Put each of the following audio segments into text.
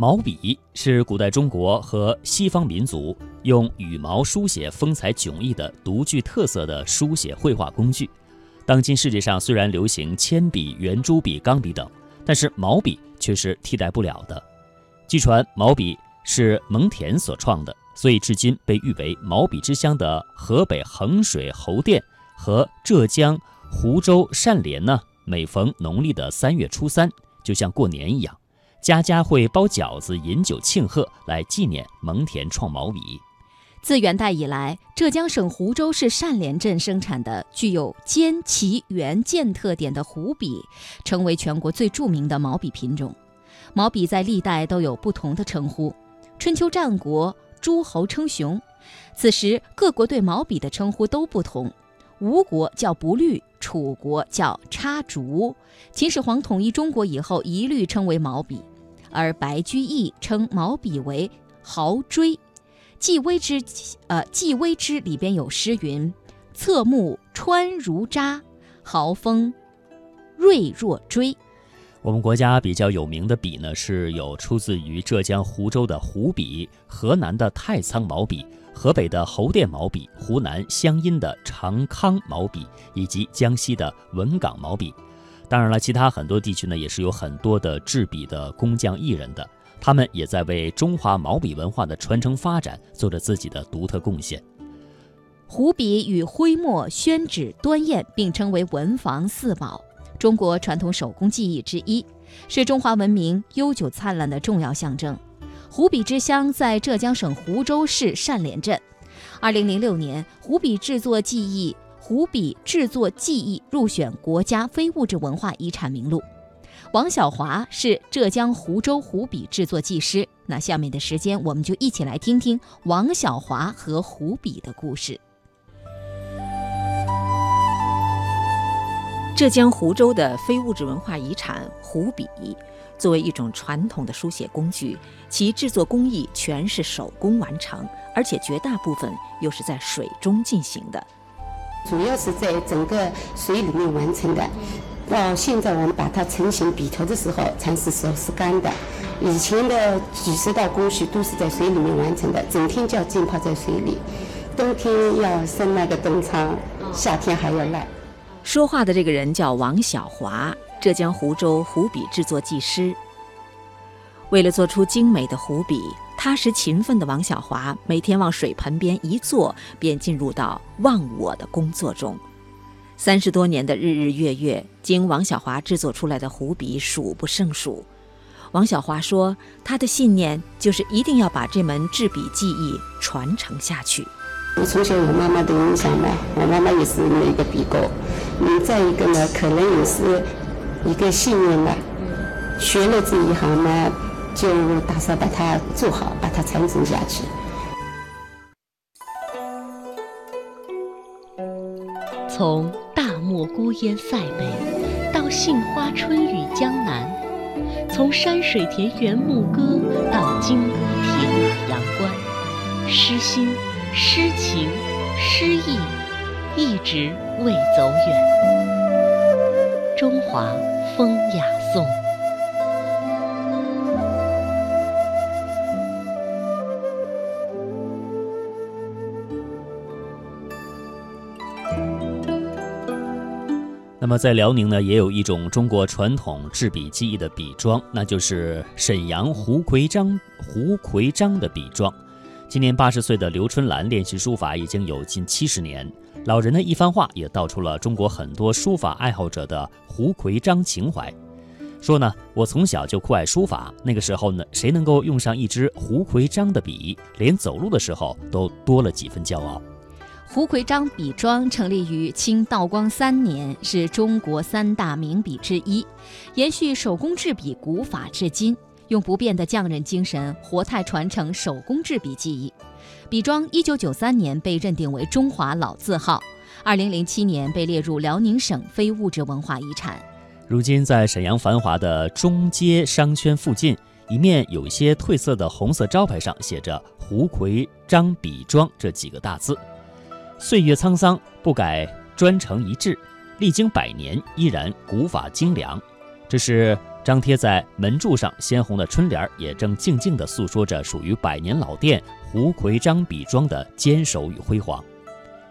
毛笔是古代中国和西方民族用羽毛书写风采迥异的独具特色的书写绘画工具。当今世界上虽然流行铅笔、圆珠笔、钢笔等，但是毛笔却是替代不了的。据传毛笔是蒙恬所创的，所以至今被誉为毛笔之乡的河北衡水侯店和浙江湖州单连呢，每逢农历的三月初三，就像过年一样，家家会包饺子、饮酒庆贺，来纪念蒙恬创毛笔。自元代以来，浙江省湖州市单连镇生产的具有尖、齐、圆、剑特点的湖笔，成为全国最著名的毛笔品种。毛笔在历代都有不同的称呼。春秋战国，诸侯称雄，此时各国对毛笔的称呼都不同。吴国叫不律，楚国叫插竹，秦始皇统一中国以后，一律称为毛笔。而白居易称毛笔为毫锥。季微之，呃，季微之里边有诗云：“侧目穿如扎，毫锋锐若锥。”我们国家比较有名的笔呢，是有出自于浙江湖州的湖笔、河南的太仓毛笔、河北的侯店毛笔、湖南湘阴的长康毛笔，以及江西的文岗毛笔。当然了，其他很多地区呢，也是有很多的制笔的工匠艺人的。他们也在为中华毛笔文化的传承发展做着自己的独特贡献。湖笔与徽墨、宣纸、端砚并称为文房四宝，中国传统手工技艺之一，是中华文明悠久灿烂的重要象征。湖笔之乡在浙江省湖州市单连镇。二零零六年，湖笔制作技艺湖笔制作技艺入选国家非物质文化遗产名录。王小华是浙江湖州湖笔制作技师。那下面的时间，我们就一起来听听王小华和湖笔的故事。浙江湖州的非物质文化遗产湖笔，作为一种传统的书写工具，其制作工艺全是手工完成，而且绝大部分又是在水中进行的，主要是在整个水里面完成的。到现在，我们把它成型笔头的时候，蚕丝时候是干的。以前的几十道工序都是在水里面完成的，整天就要浸泡在水里。冬天要生那个冬苍，夏天还要烂。说话的这个人叫王小华，浙江湖州湖笔制作技师。为了做出精美的湖笔，踏实勤奋的王小华每天往水盆边一坐，便进入到忘我的工作中。三十多年的日日月月，经王小华制作出来的湖笔数不胜数。王小华说：“他的信念就是一定要把这门制笔技艺传承下去。”我从小有妈妈的影响嘛，我妈妈也是那一个笔工。嗯，再一个呢，可能也是一个信念吧。学了这一行呢，就打算把它做好，把它传承下去。从大漠孤烟塞北，到杏花春雨江南；从山水田园牧歌，到金戈铁马阳关，诗心、诗情、诗意，一直未走远。中华风雅颂。那么在辽宁呢，也有一种中国传统制笔技艺的笔庄，那就是沈阳胡奎章胡奎章的笔庄。今年八十岁的刘春兰练习书法已经有近七十年，老人的一番话也道出了中国很多书法爱好者的胡奎章情怀。说呢，我从小就酷爱书法，那个时候呢，谁能够用上一支胡奎章的笔，连走路的时候都多了几分骄傲。胡奎章笔庄成立于清道光三年，是中国三大名笔之一，延续手工制笔古法至今，用不变的匠人精神活态传承手工制笔技艺。笔庄一九九三年被认定为中华老字号，二零零七年被列入辽宁省非物质文化遗产。如今，在沈阳繁华的中街商圈附近，一面有些褪色的红色招牌上写着“胡奎章笔庄”这几个大字。岁月沧桑，不改专诚一致，历经百年依然古法精良。这是张贴在门柱上鲜红的春联，也正静静地诉说着属于百年老店胡奎章笔庄的坚守与辉煌。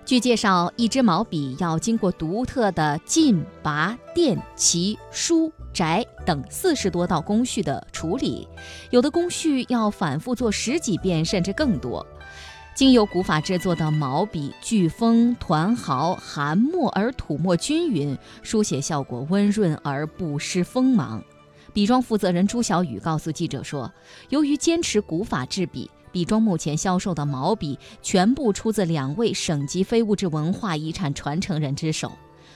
据介绍，一支毛笔要经过独特的浸、拔、垫、起、书、摘等四十多道工序的处理，有的工序要反复做十几遍，甚至更多。经由古法制作的毛笔，聚锋团毫，含墨而吐墨均匀，书写效果温润而不失锋芒。笔庄负责人朱小雨告诉记者说：“由于坚持古法制笔，笔庄目前销售的毛笔全部出自两位省级非物质文化遗产传承人之手，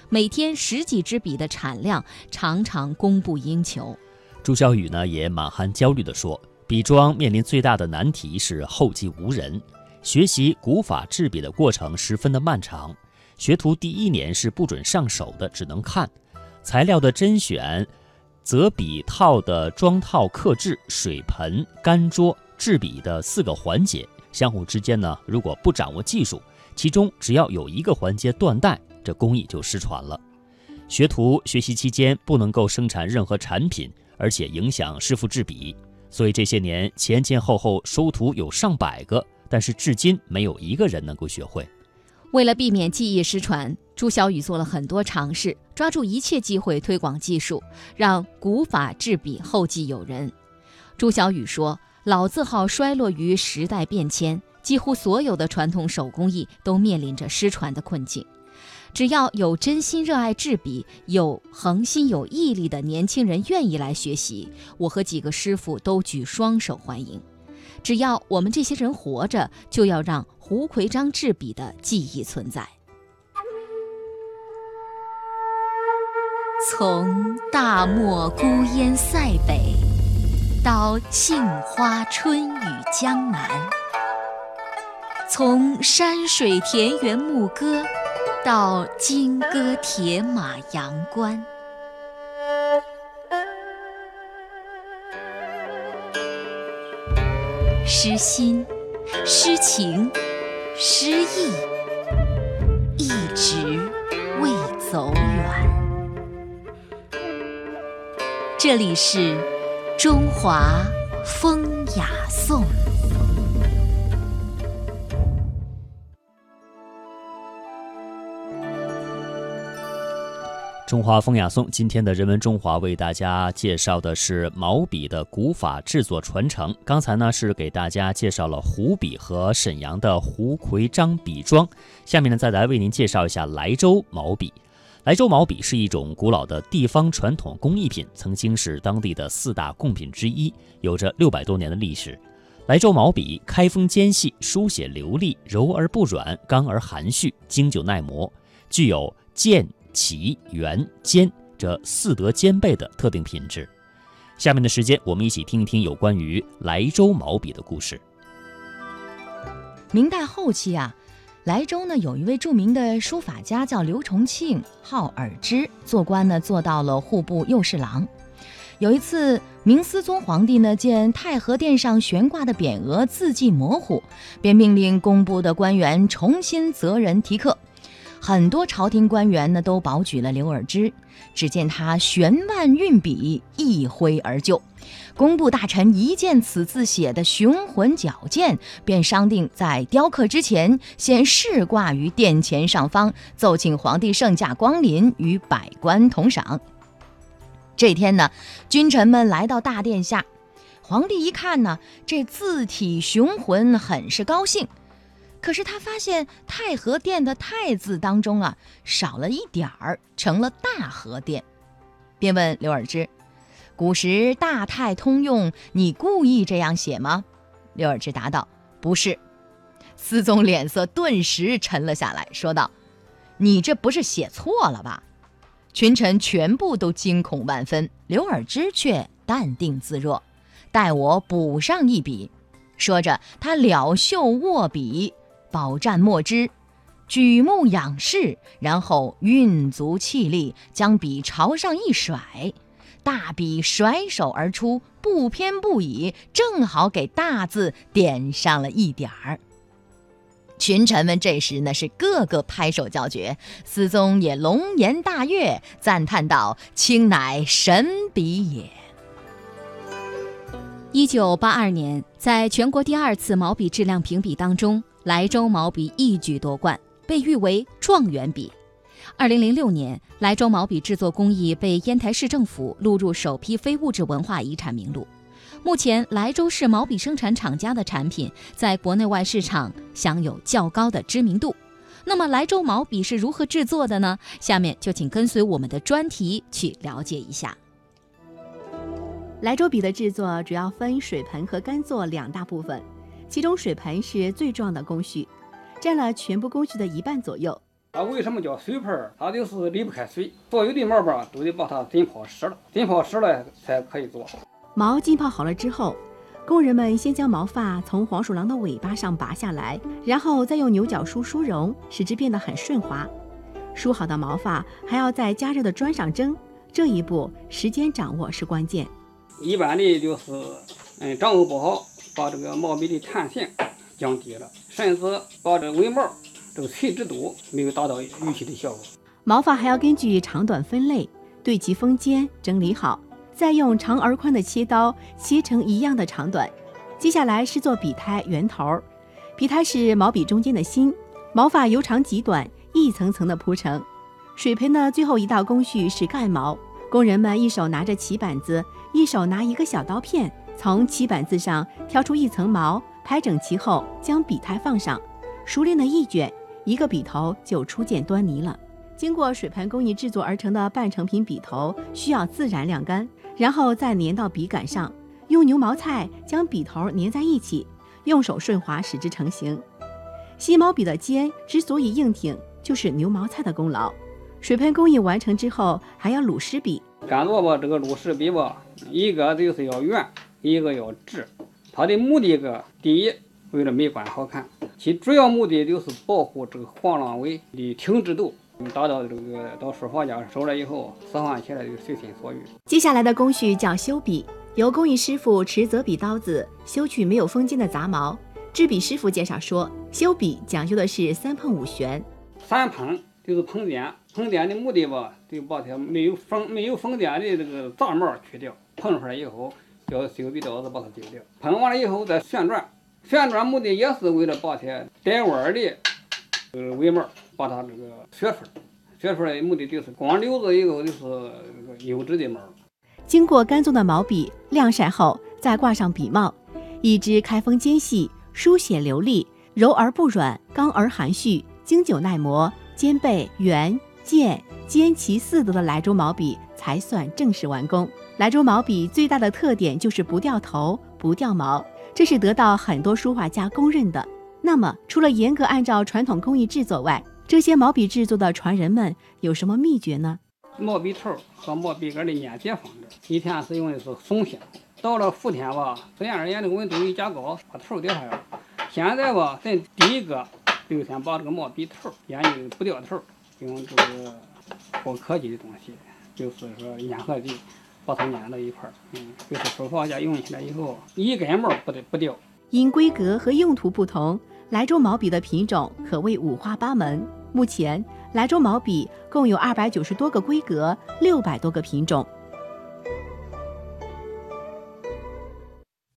每天十几支笔的产量常常供不应求。”朱小雨呢也满含焦虑地说：“笔庄面临最大的难题是后继无人。”学习古法制笔的过程十分的漫长，学徒第一年是不准上手的，只能看材料的甄选、择笔套的装套、刻制、水盆、干桌、制笔的四个环节，相互之间呢，如果不掌握技术，其中只要有一个环节断代，这工艺就失传了。学徒学习期间不能够生产任何产品，而且影响师傅制笔，所以这些年前前后后收徒有上百个。但是至今没有一个人能够学会。为了避免技艺失传，朱小雨做了很多尝试，抓住一切机会推广技术，让古法制笔后继有人。朱小雨说：“老字号衰落于时代变迁，几乎所有的传统手工艺都面临着失传的困境。只要有真心热爱制笔、有恒心有毅力的年轻人愿意来学习，我和几个师傅都举双手欢迎。”只要我们这些人活着，就要让胡奎章制笔的记忆存在。从大漠孤烟塞北，到杏花春雨江南；从山水田园牧歌，到金戈铁马阳关。诗心、诗情、诗意，一直未走远。这里是中华风雅颂。中华风雅颂，今天的人文中华为大家介绍的是毛笔的古法制作传承。刚才呢是给大家介绍了湖笔和沈阳的胡奎章笔庄，下面呢再来为您介绍一下莱州毛笔。莱州毛笔是一种古老的地方传统工艺品，曾经是当地的四大贡品之一，有着六百多年的历史。莱州毛笔开锋尖细，书写流利，柔而不软，刚而含蓄，经久耐磨，具有健。齐、圆、坚这四德兼备的特定品质。下面的时间，我们一起听一听有关于莱州毛笔的故事。明代后期啊，莱州呢有一位著名的书法家叫刘重庆，号尔之，做官呢做到了户部右侍郎。有一次，明思宗皇帝呢见太和殿上悬挂的匾额字迹模糊，便命令工部的官员重新择人题刻。很多朝廷官员呢都保举了刘尔之，只见他悬腕运笔，一挥而就。工部大臣一见此字写的雄浑矫健，便商定在雕刻之前先试挂于殿前上方，奏请皇帝圣驾光临，与百官同赏。这天呢，君臣们来到大殿下，皇帝一看呢，这字体雄浑，很是高兴。可是他发现太和殿的“太”字当中啊少了一点儿，成了大和殿，便问刘尔之：“古时大太通用，你故意这样写吗？”刘尔之答道：“不是。”思宗脸色顿时沉了下来，说道：“你这不是写错了吧？”群臣全部都惊恐万分，刘尔之却淡定自若：“待我补上一笔。”说着，他了袖握笔。饱蘸墨汁，举目仰视，然后运足气力，将笔朝上一甩，大笔甩手而出，不偏不倚，正好给大字点上了一点儿。群臣们这时呢是个个拍手叫绝，思宗也龙颜大悦，赞叹道：“卿乃神笔也。”一九八二年，在全国第二次毛笔质量评比当中，莱州毛笔一举夺冠，被誉为状元笔。二零零六年，莱州毛笔制作工艺被烟台市政府录入首批非物质文化遗产名录。目前，莱州市毛笔生产厂家的产品在国内外市场享有较高的知名度。那么，莱州毛笔是如何制作的呢？下面就请跟随我们的专题去了解一下。莱州笔的制作主要分水盆和干座两大部分，其中水盆是最重要的工序，占了全部工序的一半左右。它为什么叫水盆？它就是离不开水，所有的毛吧都得把它浸泡湿了，浸泡湿了才可以做。毛浸泡好了之后，工人们先将毛发从黄鼠狼的尾巴上拔下来，然后再用牛角梳梳绒，使之变得很顺滑。梳好的毛发还要在加热的砖上蒸，这一步时间掌握是关键。一般的就是，嗯，掌握不好，把这个毛笔的弹性降低了，甚至把这个尾毛这个垂直度没有达到预期的效果。毛发还要根据长短分类，对其锋尖整理好，再用长而宽的切刀切成一样的长短。接下来是做笔胎圆头，笔胎是毛笔中间的心，毛发由长及短一层层的铺成。水盆的最后一道工序是盖毛。工人们一手拿着棋板子，一手拿一个小刀片，从漆板子上挑出一层毛，排整齐后，将笔胎放上，熟练的一卷，一个笔头就初见端倪了。经过水盆工艺制作而成的半成品笔头，需要自然晾干，然后再粘到笔杆上，用牛毛菜将笔头粘在一起，用手顺滑使之成型。细毛笔的尖之所以硬挺，就是牛毛菜的功劳。水盆工艺完成之后，还要卤湿笔。干做吧，这个卤湿笔吧，一个就是要圆，一个要直。它的目的个，第一，为了美观好看；其主要目的就是保护这个黄浪尾的挺直度，达到这个到书法家手了以后，使唤起来就随心所欲。接下来的工序叫修笔，由工艺师傅持择笔刀子修去没有锋尖的杂毛。制笔师傅介绍说，修笔讲究的是三碰五旋。三碰就是碰点。碰点的目的吧，就把它没有缝、没有缝点的这个杂毛去掉。碰出来以后，叫修笔刀子把它剪掉。喷完了以后再旋转，旋转目的也是为了把它带弯的呃尾毛把它这个削出来。削出来的目的就是光留着以后就是这个优质的毛。经过干燥的毛笔晾晒后，再挂上笔帽，一支开锋尖细、书写流利、柔而不软、刚而含蓄、经久耐磨、肩背圆。健尖齐四德的莱州毛笔才算正式完工。莱州毛笔最大的特点就是不掉头、不掉毛，这是得到很多书画家公认的。那么，除了严格按照传统工艺制作外，这些毛笔制作的传人们有什么秘诀呢？毛笔头和毛笔杆的粘接方式，以前是用的是松香，到了伏天吧，自然而然的温度一加高，把头掉下来。现在吧，咱第一个就先把这个毛笔头研究不掉头。用这个高科技的东西，就是说粘合剂，把它粘到一块儿。嗯，就是书法家用起来以后，一根毛不得不掉。因规格和用途不同，莱州毛笔的品种可谓五花八门。目前，莱州毛笔共有二百九十多个规格，六百多个品种。